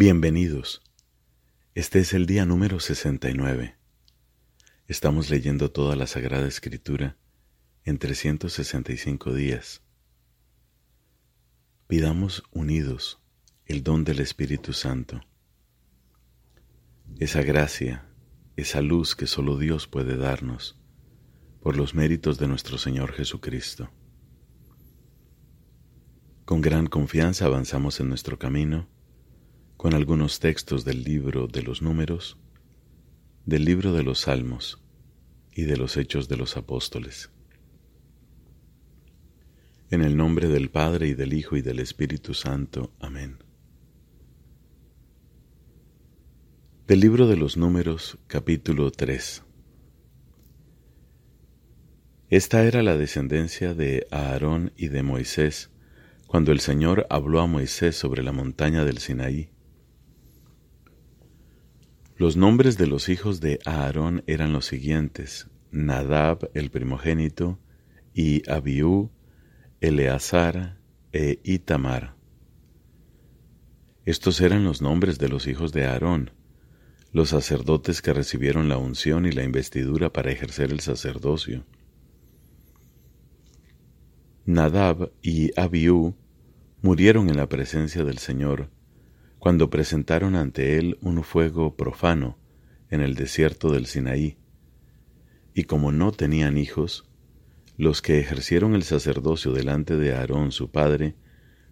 Bienvenidos. Este es el día número 69. Estamos leyendo toda la Sagrada Escritura en 365 días. Pidamos unidos el don del Espíritu Santo, esa gracia, esa luz que solo Dios puede darnos por los méritos de nuestro Señor Jesucristo. Con gran confianza avanzamos en nuestro camino con algunos textos del libro de los números, del libro de los salmos y de los hechos de los apóstoles. En el nombre del Padre y del Hijo y del Espíritu Santo. Amén. Del libro de los números, capítulo 3. Esta era la descendencia de Aarón y de Moisés, cuando el Señor habló a Moisés sobre la montaña del Sinaí los nombres de los hijos de Aarón eran los siguientes: Nadab, el primogénito, y Abiú, Eleazar e Itamar. Estos eran los nombres de los hijos de Aarón, los sacerdotes que recibieron la unción y la investidura para ejercer el sacerdocio. Nadab y Abiú murieron en la presencia del Señor cuando presentaron ante él un fuego profano en el desierto del Sinaí. Y como no tenían hijos, los que ejercieron el sacerdocio delante de Aarón su padre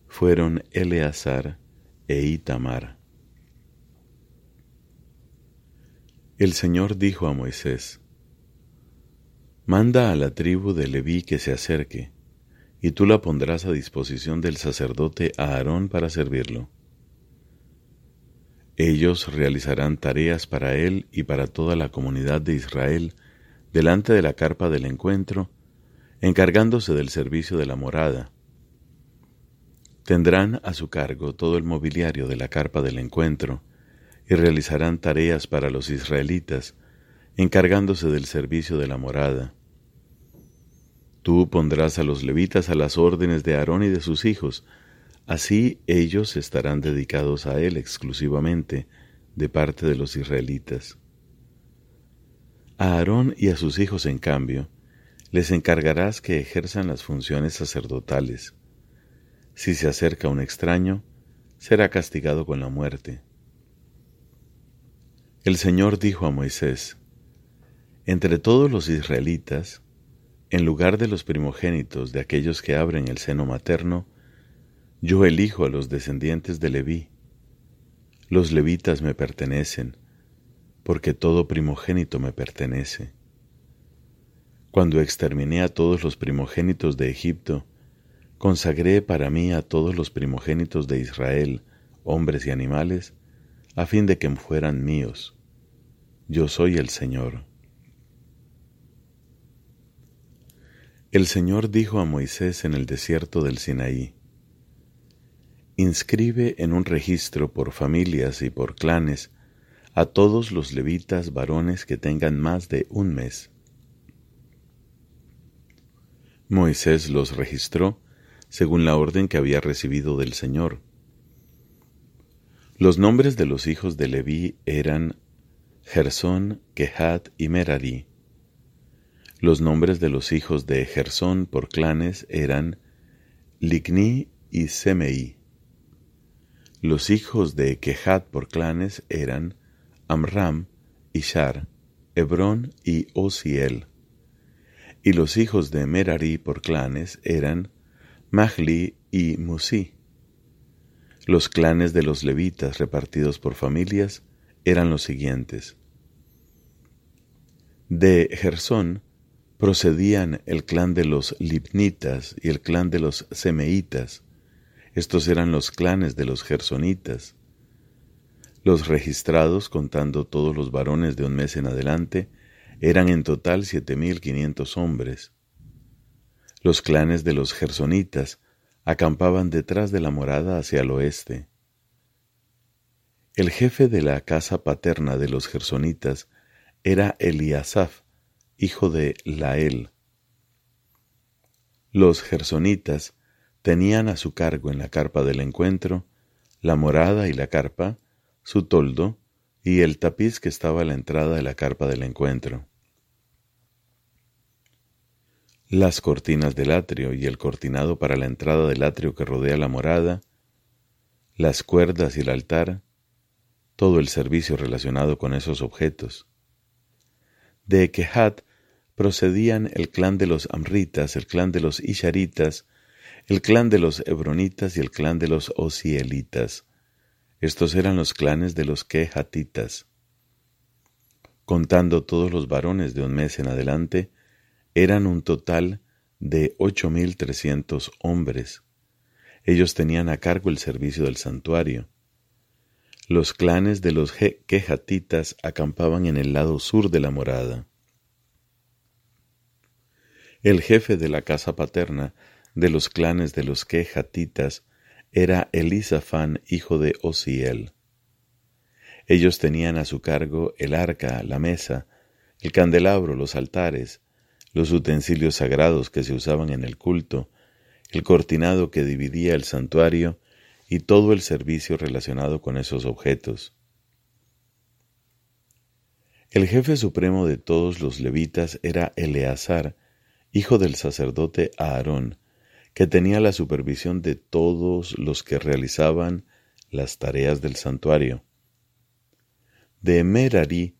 fueron Eleazar e Itamar. El Señor dijo a Moisés, Manda a la tribu de Leví que se acerque, y tú la pondrás a disposición del sacerdote Aarón para servirlo. Ellos realizarán tareas para él y para toda la comunidad de Israel delante de la carpa del encuentro, encargándose del servicio de la morada. Tendrán a su cargo todo el mobiliario de la carpa del encuentro y realizarán tareas para los israelitas, encargándose del servicio de la morada. Tú pondrás a los levitas a las órdenes de Aarón y de sus hijos, Así ellos estarán dedicados a Él exclusivamente de parte de los israelitas. A Aarón y a sus hijos, en cambio, les encargarás que ejerzan las funciones sacerdotales. Si se acerca un extraño, será castigado con la muerte. El Señor dijo a Moisés, Entre todos los israelitas, en lugar de los primogénitos de aquellos que abren el seno materno, yo elijo a los descendientes de Leví. Los levitas me pertenecen, porque todo primogénito me pertenece. Cuando exterminé a todos los primogénitos de Egipto, consagré para mí a todos los primogénitos de Israel, hombres y animales, a fin de que fueran míos. Yo soy el Señor. El Señor dijo a Moisés en el desierto del Sinaí, inscribe en un registro por familias y por clanes a todos los levitas varones que tengan más de un mes. Moisés los registró según la orden que había recibido del Señor. Los nombres de los hijos de Leví eran Gersón, Kehat y Merari. Los nombres de los hijos de Gersón por clanes eran Ligni y Semei. Los hijos de Kehat por clanes eran Amram, Ishar, Hebrón y Osiel. Y los hijos de Merari por clanes eran Mahli y Musi. Los clanes de los levitas repartidos por familias eran los siguientes. De Gersón procedían el clan de los Libnitas y el clan de los Semeitas, estos eran los clanes de los gersonitas. Los registrados, contando todos los varones de un mes en adelante, eran en total siete mil quinientos hombres. Los clanes de los gersonitas acampaban detrás de la morada hacia el oeste. El jefe de la casa paterna de los gersonitas era Eliasaf, hijo de Lael. Los gersonitas tenían a su cargo en la carpa del encuentro, la morada y la carpa, su toldo y el tapiz que estaba a la entrada de la carpa del encuentro. Las cortinas del atrio y el cortinado para la entrada del atrio que rodea la morada, las cuerdas y el altar, todo el servicio relacionado con esos objetos. De Kehat procedían el clan de los Amritas, el clan de los Isharitas, el clan de los Hebronitas y el clan de los Osielitas. Estos eran los clanes de los Kehatitas. Contando todos los varones de un mes en adelante, eran un total de ocho mil trescientos hombres. Ellos tenían a cargo el servicio del santuario. Los clanes de los Kehatitas acampaban en el lado sur de la morada. El jefe de la casa paterna de los clanes de los Quejatitas era Elisafán, hijo de Osiel. Ellos tenían a su cargo el arca, la mesa, el candelabro, los altares, los utensilios sagrados que se usaban en el culto, el cortinado que dividía el santuario y todo el servicio relacionado con esos objetos. El jefe supremo de todos los levitas era Eleazar, hijo del sacerdote Aarón, que tenía la supervisión de todos los que realizaban las tareas del santuario. De Merari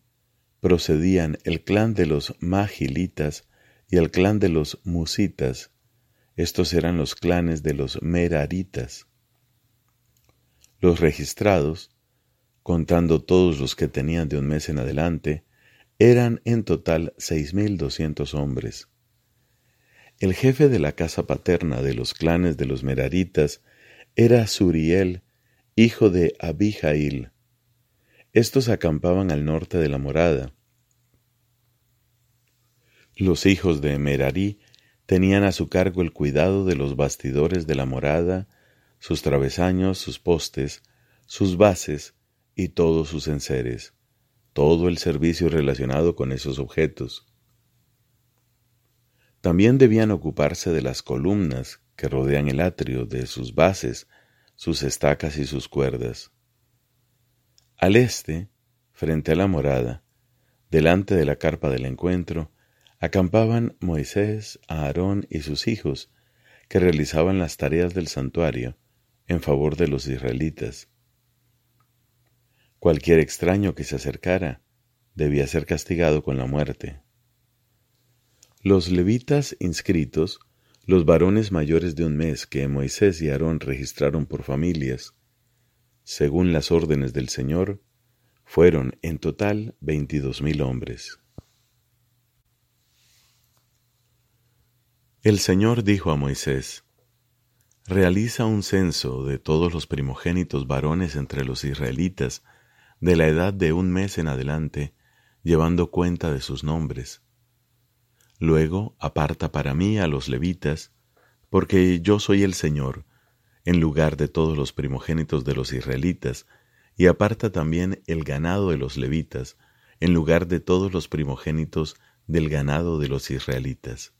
procedían el clan de los Magilitas y el clan de los Musitas. Estos eran los clanes de los Meraritas. Los registrados, contando todos los que tenían de un mes en adelante, eran en total seis mil doscientos hombres. El jefe de la casa paterna de los clanes de los Meraritas era Suriel, hijo de Abijail. Estos acampaban al norte de la morada. Los hijos de Merarí tenían a su cargo el cuidado de los bastidores de la morada, sus travesaños, sus postes, sus bases y todos sus enseres, todo el servicio relacionado con esos objetos. También debían ocuparse de las columnas que rodean el atrio, de sus bases, sus estacas y sus cuerdas. Al este, frente a la morada, delante de la carpa del encuentro, acampaban Moisés, Aarón y sus hijos, que realizaban las tareas del santuario en favor de los israelitas. Cualquier extraño que se acercara debía ser castigado con la muerte. Los levitas inscritos, los varones mayores de un mes que Moisés y Aarón registraron por familias, según las órdenes del Señor, fueron en total veintidós mil hombres. El Señor dijo a Moisés, Realiza un censo de todos los primogénitos varones entre los israelitas de la edad de un mes en adelante, llevando cuenta de sus nombres Luego aparta para mí a los levitas, porque yo soy el Señor, en lugar de todos los primogénitos de los israelitas, y aparta también el ganado de los levitas, en lugar de todos los primogénitos del ganado de los israelitas.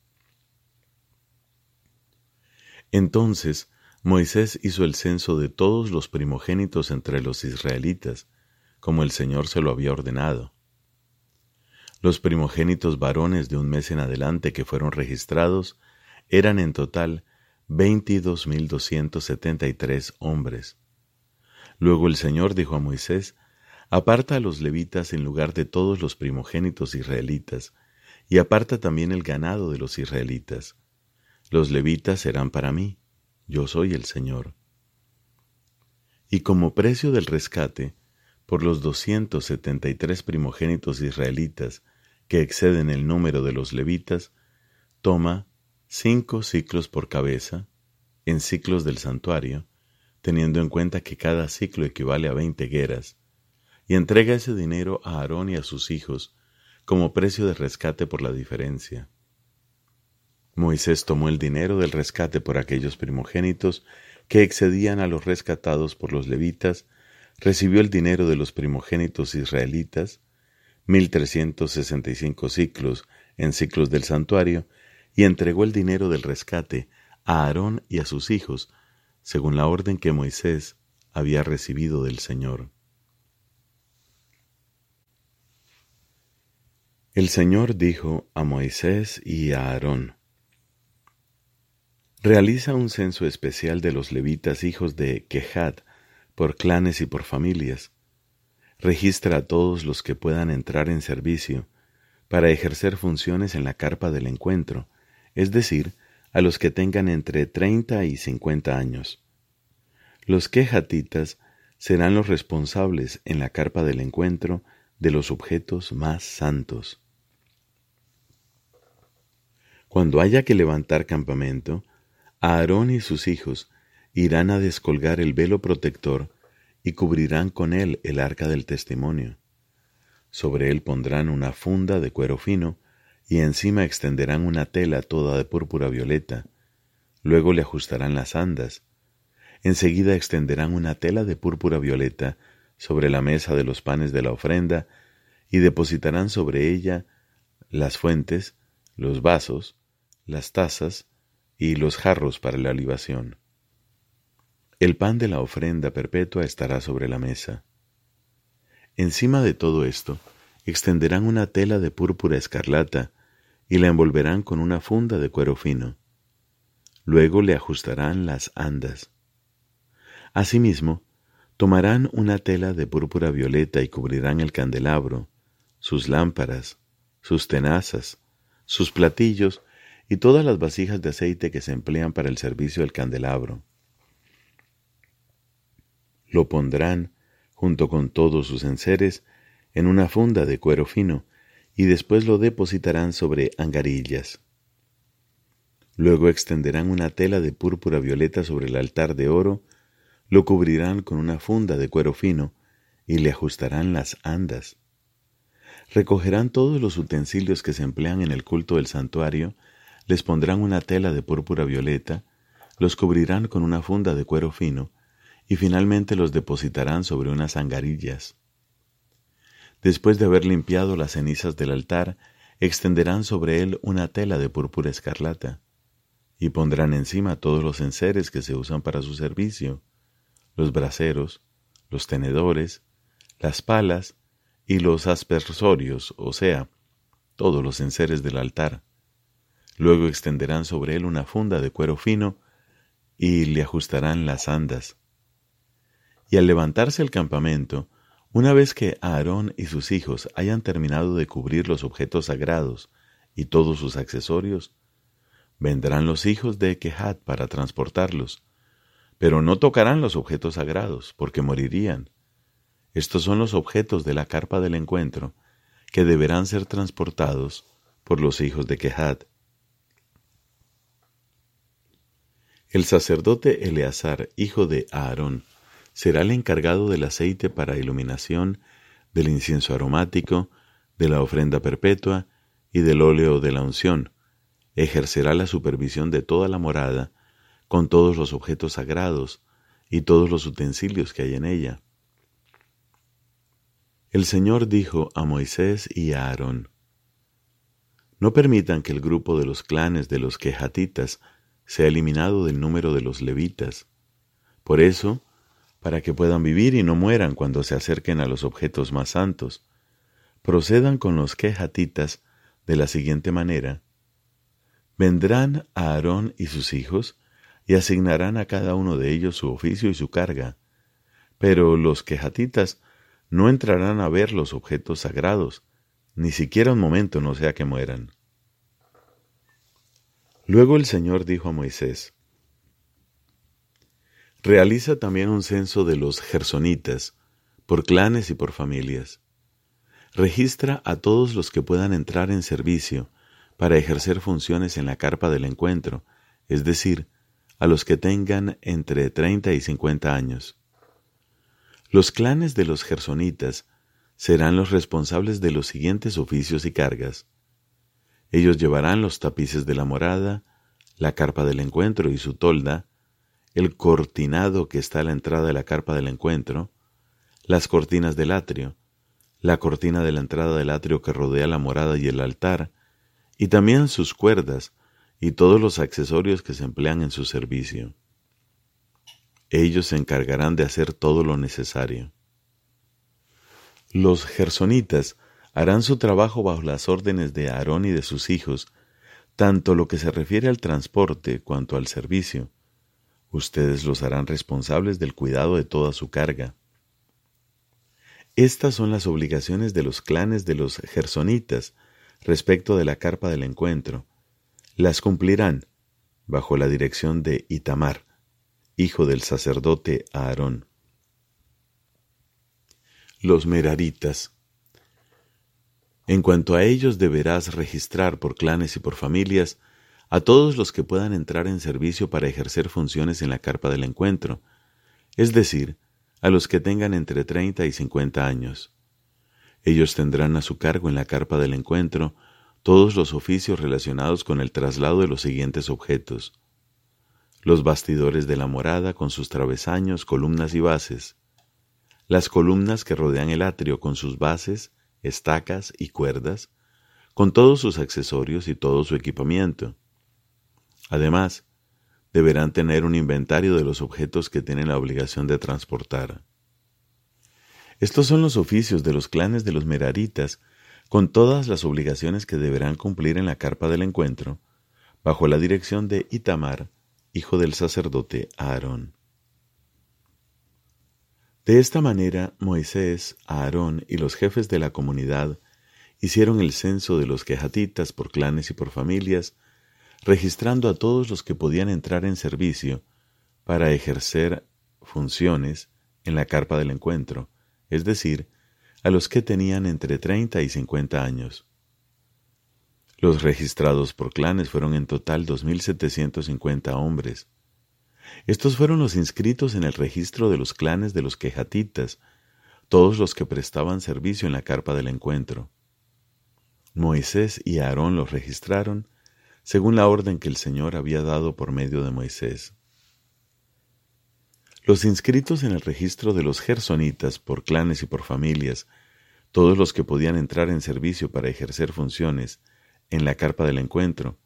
Entonces Moisés hizo el censo de todos los primogénitos entre los israelitas, como el Señor se lo había ordenado. Los primogénitos varones de un mes en adelante que fueron registrados eran en total veintidós mil doscientos setenta y tres hombres. Luego el Señor dijo a Moisés, Aparta a los levitas en lugar de todos los primogénitos israelitas, y aparta también el ganado de los israelitas. Los levitas serán para mí, yo soy el Señor. Y como precio del rescate, por los doscientos setenta y tres primogénitos israelitas que exceden el número de los levitas, toma cinco ciclos por cabeza en ciclos del santuario, teniendo en cuenta que cada ciclo equivale a veinte gueras, y entrega ese dinero a Aarón y a sus hijos como precio de rescate por la diferencia. Moisés tomó el dinero del rescate por aquellos primogénitos que excedían a los rescatados por los levitas, recibió el dinero de los primogénitos israelitas, 1365 ciclos en ciclos del santuario y entregó el dinero del rescate a Aarón y a sus hijos, según la orden que Moisés había recibido del Señor. El Señor dijo a Moisés y a Aarón, Realiza un censo especial de los levitas hijos de Quejad, por clanes y por familias Registra a todos los que puedan entrar en servicio para ejercer funciones en la carpa del encuentro, es decir, a los que tengan entre treinta y cincuenta años. Los quejatitas serán los responsables en la carpa del encuentro de los objetos más santos. Cuando haya que levantar campamento, Aarón y sus hijos irán a descolgar el velo protector y cubrirán con él el arca del testimonio. Sobre él pondrán una funda de cuero fino y encima extenderán una tela toda de púrpura violeta. Luego le ajustarán las andas. Enseguida extenderán una tela de púrpura violeta sobre la mesa de los panes de la ofrenda y depositarán sobre ella las fuentes, los vasos, las tazas y los jarros para la libación. El pan de la ofrenda perpetua estará sobre la mesa. Encima de todo esto, extenderán una tela de púrpura escarlata y la envolverán con una funda de cuero fino. Luego le ajustarán las andas. Asimismo, tomarán una tela de púrpura violeta y cubrirán el candelabro, sus lámparas, sus tenazas, sus platillos y todas las vasijas de aceite que se emplean para el servicio del candelabro. Lo pondrán, junto con todos sus enseres, en una funda de cuero fino, y después lo depositarán sobre angarillas. Luego extenderán una tela de púrpura violeta sobre el altar de oro, lo cubrirán con una funda de cuero fino y le ajustarán las andas. Recogerán todos los utensilios que se emplean en el culto del santuario, les pondrán una tela de púrpura violeta, los cubrirán con una funda de cuero fino y finalmente los depositarán sobre unas angarillas. Después de haber limpiado las cenizas del altar, extenderán sobre él una tela de púrpura escarlata, y pondrán encima todos los enseres que se usan para su servicio, los braseros, los tenedores, las palas y los aspersorios, o sea, todos los enseres del altar. Luego extenderán sobre él una funda de cuero fino y le ajustarán las andas. Y al levantarse el campamento, una vez que Aarón y sus hijos hayan terminado de cubrir los objetos sagrados y todos sus accesorios, vendrán los hijos de Kehat para transportarlos, pero no tocarán los objetos sagrados, porque morirían. Estos son los objetos de la carpa del encuentro, que deberán ser transportados por los hijos de Kehat. El sacerdote Eleazar, hijo de Aarón, será el encargado del aceite para iluminación, del incienso aromático, de la ofrenda perpetua y del óleo de la unción. Ejercerá la supervisión de toda la morada, con todos los objetos sagrados y todos los utensilios que hay en ella. El Señor dijo a Moisés y a Aarón, No permitan que el grupo de los clanes de los quejatitas sea eliminado del número de los levitas. Por eso, para que puedan vivir y no mueran cuando se acerquen a los objetos más santos. Procedan con los quejatitas de la siguiente manera. Vendrán a Aarón y sus hijos y asignarán a cada uno de ellos su oficio y su carga, pero los quejatitas no entrarán a ver los objetos sagrados, ni siquiera un momento no sea que mueran. Luego el Señor dijo a Moisés, Realiza también un censo de los gersonitas, por clanes y por familias. Registra a todos los que puedan entrar en servicio para ejercer funciones en la carpa del encuentro, es decir, a los que tengan entre 30 y 50 años. Los clanes de los gersonitas serán los responsables de los siguientes oficios y cargas. Ellos llevarán los tapices de la morada, la carpa del encuentro y su tolda, el cortinado que está a la entrada de la carpa del encuentro, las cortinas del atrio, la cortina de la entrada del atrio que rodea la morada y el altar, y también sus cuerdas y todos los accesorios que se emplean en su servicio. Ellos se encargarán de hacer todo lo necesario. Los gersonitas harán su trabajo bajo las órdenes de Aarón y de sus hijos, tanto lo que se refiere al transporte cuanto al servicio. Ustedes los harán responsables del cuidado de toda su carga. Estas son las obligaciones de los clanes de los gersonitas respecto de la carpa del encuentro. Las cumplirán bajo la dirección de Itamar, hijo del sacerdote Aarón. Los meraritas. En cuanto a ellos deberás registrar por clanes y por familias a todos los que puedan entrar en servicio para ejercer funciones en la carpa del encuentro, es decir, a los que tengan entre treinta y cincuenta años. Ellos tendrán a su cargo en la carpa del encuentro todos los oficios relacionados con el traslado de los siguientes objetos. Los bastidores de la morada con sus travesaños, columnas y bases. Las columnas que rodean el atrio con sus bases, estacas y cuerdas, con todos sus accesorios y todo su equipamiento. Además, deberán tener un inventario de los objetos que tienen la obligación de transportar. Estos son los oficios de los clanes de los Meraritas, con todas las obligaciones que deberán cumplir en la carpa del encuentro, bajo la dirección de Itamar, hijo del sacerdote Aarón. De esta manera, Moisés, Aarón y los jefes de la comunidad hicieron el censo de los quejatitas por clanes y por familias, registrando a todos los que podían entrar en servicio para ejercer funciones en la carpa del encuentro, es decir, a los que tenían entre 30 y 50 años. Los registrados por clanes fueron en total 2.750 hombres, estos fueron los inscritos en el registro de los clanes de los quejatitas, todos los que prestaban servicio en la carpa del encuentro. Moisés y Aarón los registraron según la orden que el Señor había dado por medio de Moisés. Los inscritos en el registro de los gersonitas por clanes y por familias, todos los que podían entrar en servicio para ejercer funciones en la carpa del encuentro,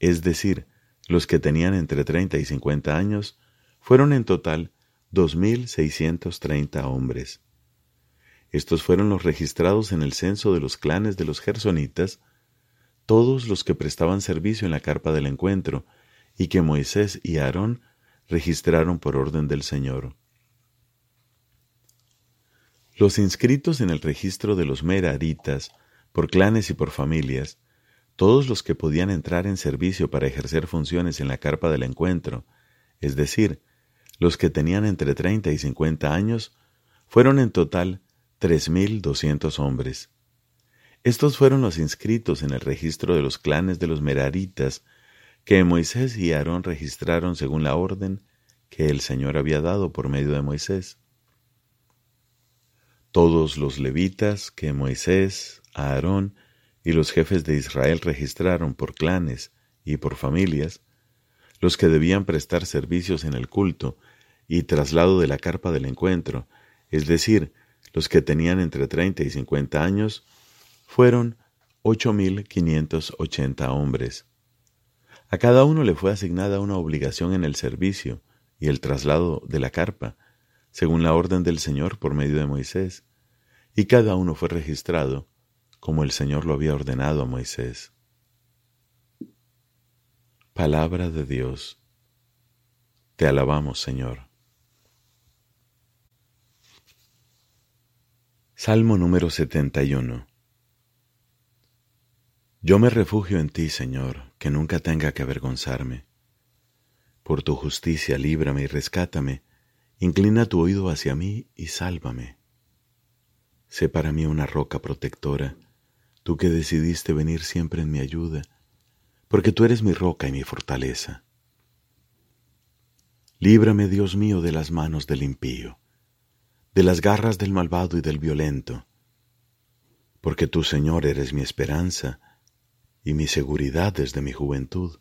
es decir, los que tenían entre 30 y 50 años fueron en total 2.630 hombres. Estos fueron los registrados en el censo de los clanes de los gersonitas, todos los que prestaban servicio en la carpa del encuentro, y que Moisés y Aarón registraron por orden del Señor. Los inscritos en el registro de los meraritas, por clanes y por familias, todos los que podían entrar en servicio para ejercer funciones en la carpa del encuentro, es decir, los que tenían entre 30 y 50 años, fueron en total 3.200 hombres. Estos fueron los inscritos en el registro de los clanes de los Meraritas, que Moisés y Aarón registraron según la orden que el Señor había dado por medio de Moisés. Todos los levitas que Moisés, Aarón y los jefes de Israel registraron por clanes y por familias, los que debían prestar servicios en el culto y traslado de la carpa del encuentro, es decir, los que tenían entre 30 y 50 años, fueron 8.580 hombres. A cada uno le fue asignada una obligación en el servicio y el traslado de la carpa, según la orden del Señor por medio de Moisés, y cada uno fue registrado como el Señor lo había ordenado a Moisés. Palabra de Dios. Te alabamos, Señor. Salmo número 71. Yo me refugio en ti, Señor, que nunca tenga que avergonzarme. Por tu justicia líbrame y rescátame, inclina tu oído hacia mí y sálvame. Sé para mí una roca protectora, tú que decidiste venir siempre en mi ayuda, porque tú eres mi roca y mi fortaleza. Líbrame, Dios mío, de las manos del impío, de las garras del malvado y del violento, porque tú, Señor, eres mi esperanza y mi seguridad desde mi juventud.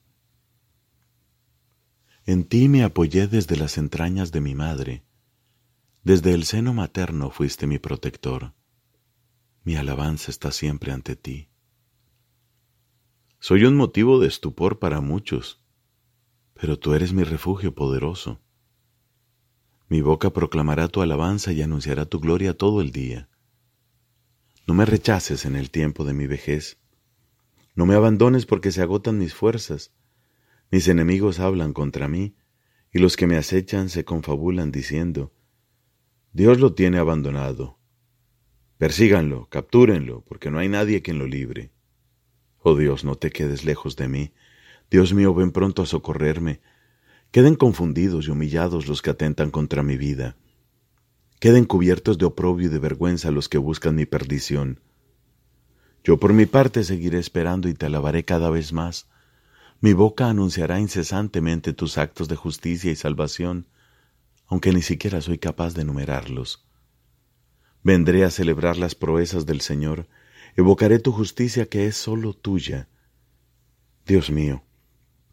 En ti me apoyé desde las entrañas de mi madre, desde el seno materno fuiste mi protector mi alabanza está siempre ante ti. Soy un motivo de estupor para muchos, pero tú eres mi refugio poderoso. Mi boca proclamará tu alabanza y anunciará tu gloria todo el día. No me rechaces en el tiempo de mi vejez. No me abandones porque se agotan mis fuerzas. Mis enemigos hablan contra mí, y los que me acechan se confabulan diciendo, Dios lo tiene abandonado. Persíganlo, captúrenlo, porque no hay nadie quien lo libre. Oh Dios, no te quedes lejos de mí. Dios mío, ven pronto a socorrerme. Queden confundidos y humillados los que atentan contra mi vida. Queden cubiertos de oprobio y de vergüenza los que buscan mi perdición. Yo por mi parte seguiré esperando y te alabaré cada vez más. Mi boca anunciará incesantemente tus actos de justicia y salvación, aunque ni siquiera soy capaz de enumerarlos. Vendré a celebrar las proezas del Señor, evocaré tu justicia que es sólo tuya. Dios mío,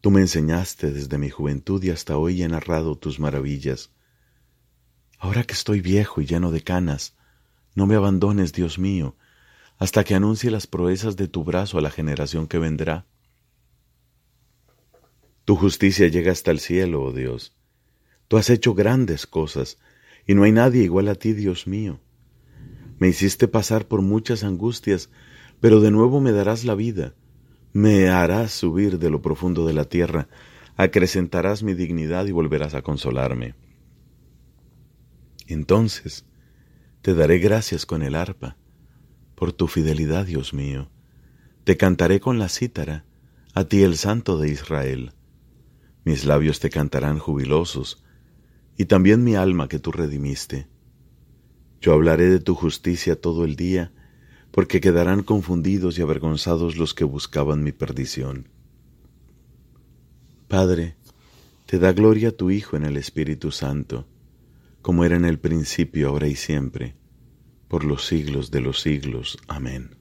tú me enseñaste desde mi juventud y hasta hoy he narrado tus maravillas. Ahora que estoy viejo y lleno de canas, no me abandones, Dios mío, hasta que anuncie las proezas de tu brazo a la generación que vendrá. Tu justicia llega hasta el cielo, oh Dios. Tú has hecho grandes cosas, y no hay nadie igual a ti, Dios mío. Me hiciste pasar por muchas angustias, pero de nuevo me darás la vida. Me harás subir de lo profundo de la tierra, acrecentarás mi dignidad y volverás a consolarme. Entonces te daré gracias con el arpa, por tu fidelidad, Dios mío. Te cantaré con la cítara, a ti el Santo de Israel. Mis labios te cantarán jubilosos, y también mi alma que tú redimiste. Yo hablaré de tu justicia todo el día, porque quedarán confundidos y avergonzados los que buscaban mi perdición. Padre, te da gloria tu Hijo en el Espíritu Santo como era en el principio, ahora y siempre, por los siglos de los siglos. Amén.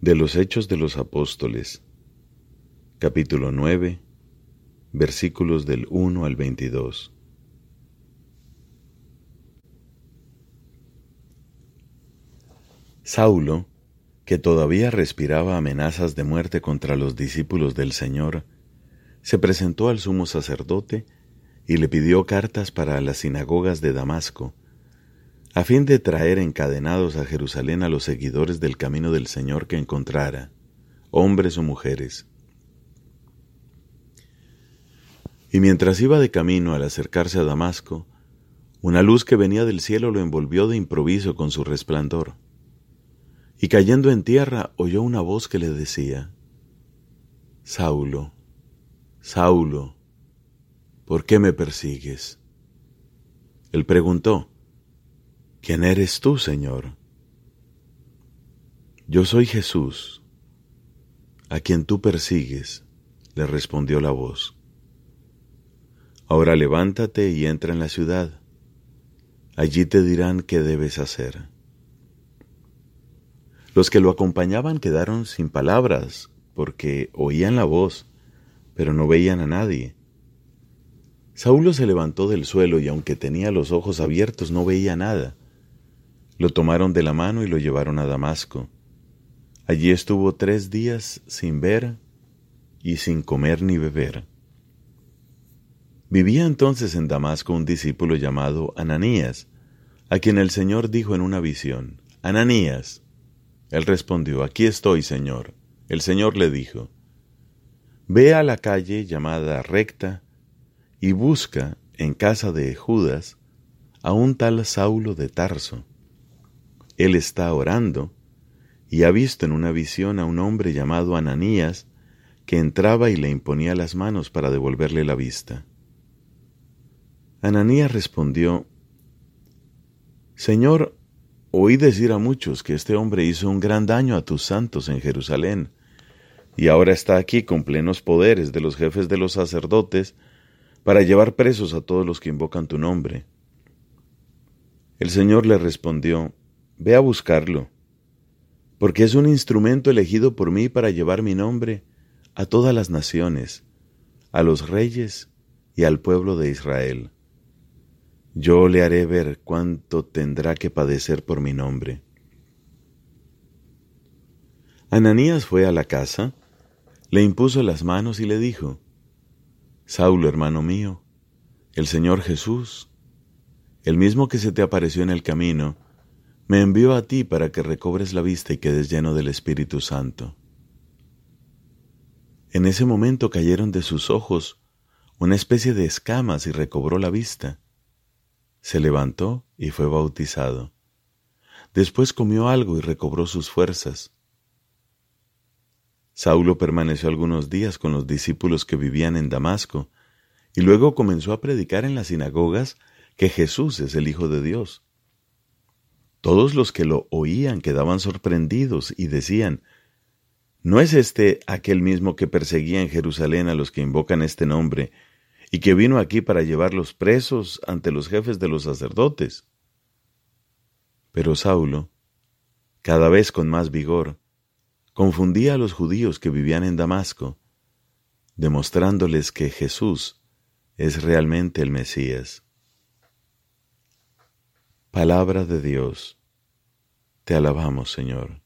De los Hechos de los Apóstoles, capítulo 9, versículos del 1 al 22. Saulo, que todavía respiraba amenazas de muerte contra los discípulos del Señor, se presentó al sumo sacerdote y le pidió cartas para las sinagogas de Damasco, a fin de traer encadenados a Jerusalén a los seguidores del camino del Señor que encontrara, hombres o mujeres. Y mientras iba de camino al acercarse a Damasco, una luz que venía del cielo lo envolvió de improviso con su resplandor. Y cayendo en tierra oyó una voz que le decía, Saulo, Saulo, ¿por qué me persigues? Él preguntó, ¿quién eres tú, Señor? Yo soy Jesús, a quien tú persigues, le respondió la voz. Ahora levántate y entra en la ciudad. Allí te dirán qué debes hacer. Los que lo acompañaban quedaron sin palabras porque oían la voz pero no veían a nadie. Saulo se levantó del suelo y aunque tenía los ojos abiertos no veía nada. Lo tomaron de la mano y lo llevaron a Damasco. Allí estuvo tres días sin ver y sin comer ni beber. Vivía entonces en Damasco un discípulo llamado Ananías, a quien el Señor dijo en una visión, Ananías. Él respondió, Aquí estoy, Señor. El Señor le dijo, Ve a la calle llamada recta y busca en casa de Judas a un tal Saulo de Tarso. Él está orando y ha visto en una visión a un hombre llamado Ananías que entraba y le imponía las manos para devolverle la vista. Ananías respondió, Señor, oí decir a muchos que este hombre hizo un gran daño a tus santos en Jerusalén y ahora está aquí con plenos poderes de los jefes de los sacerdotes para llevar presos a todos los que invocan tu nombre. El Señor le respondió, Ve a buscarlo, porque es un instrumento elegido por mí para llevar mi nombre a todas las naciones, a los reyes y al pueblo de Israel. Yo le haré ver cuánto tendrá que padecer por mi nombre. Ananías fue a la casa le impuso las manos y le dijo, Saulo, hermano mío, el Señor Jesús, el mismo que se te apareció en el camino, me envió a ti para que recobres la vista y quedes lleno del Espíritu Santo. En ese momento cayeron de sus ojos una especie de escamas y recobró la vista. Se levantó y fue bautizado. Después comió algo y recobró sus fuerzas. Saulo permaneció algunos días con los discípulos que vivían en Damasco y luego comenzó a predicar en las sinagogas que Jesús es el Hijo de Dios. Todos los que lo oían quedaban sorprendidos y decían, ¿No es este aquel mismo que perseguía en Jerusalén a los que invocan este nombre y que vino aquí para llevarlos presos ante los jefes de los sacerdotes? Pero Saulo, cada vez con más vigor, confundía a los judíos que vivían en Damasco, demostrándoles que Jesús es realmente el Mesías. Palabra de Dios. Te alabamos, Señor.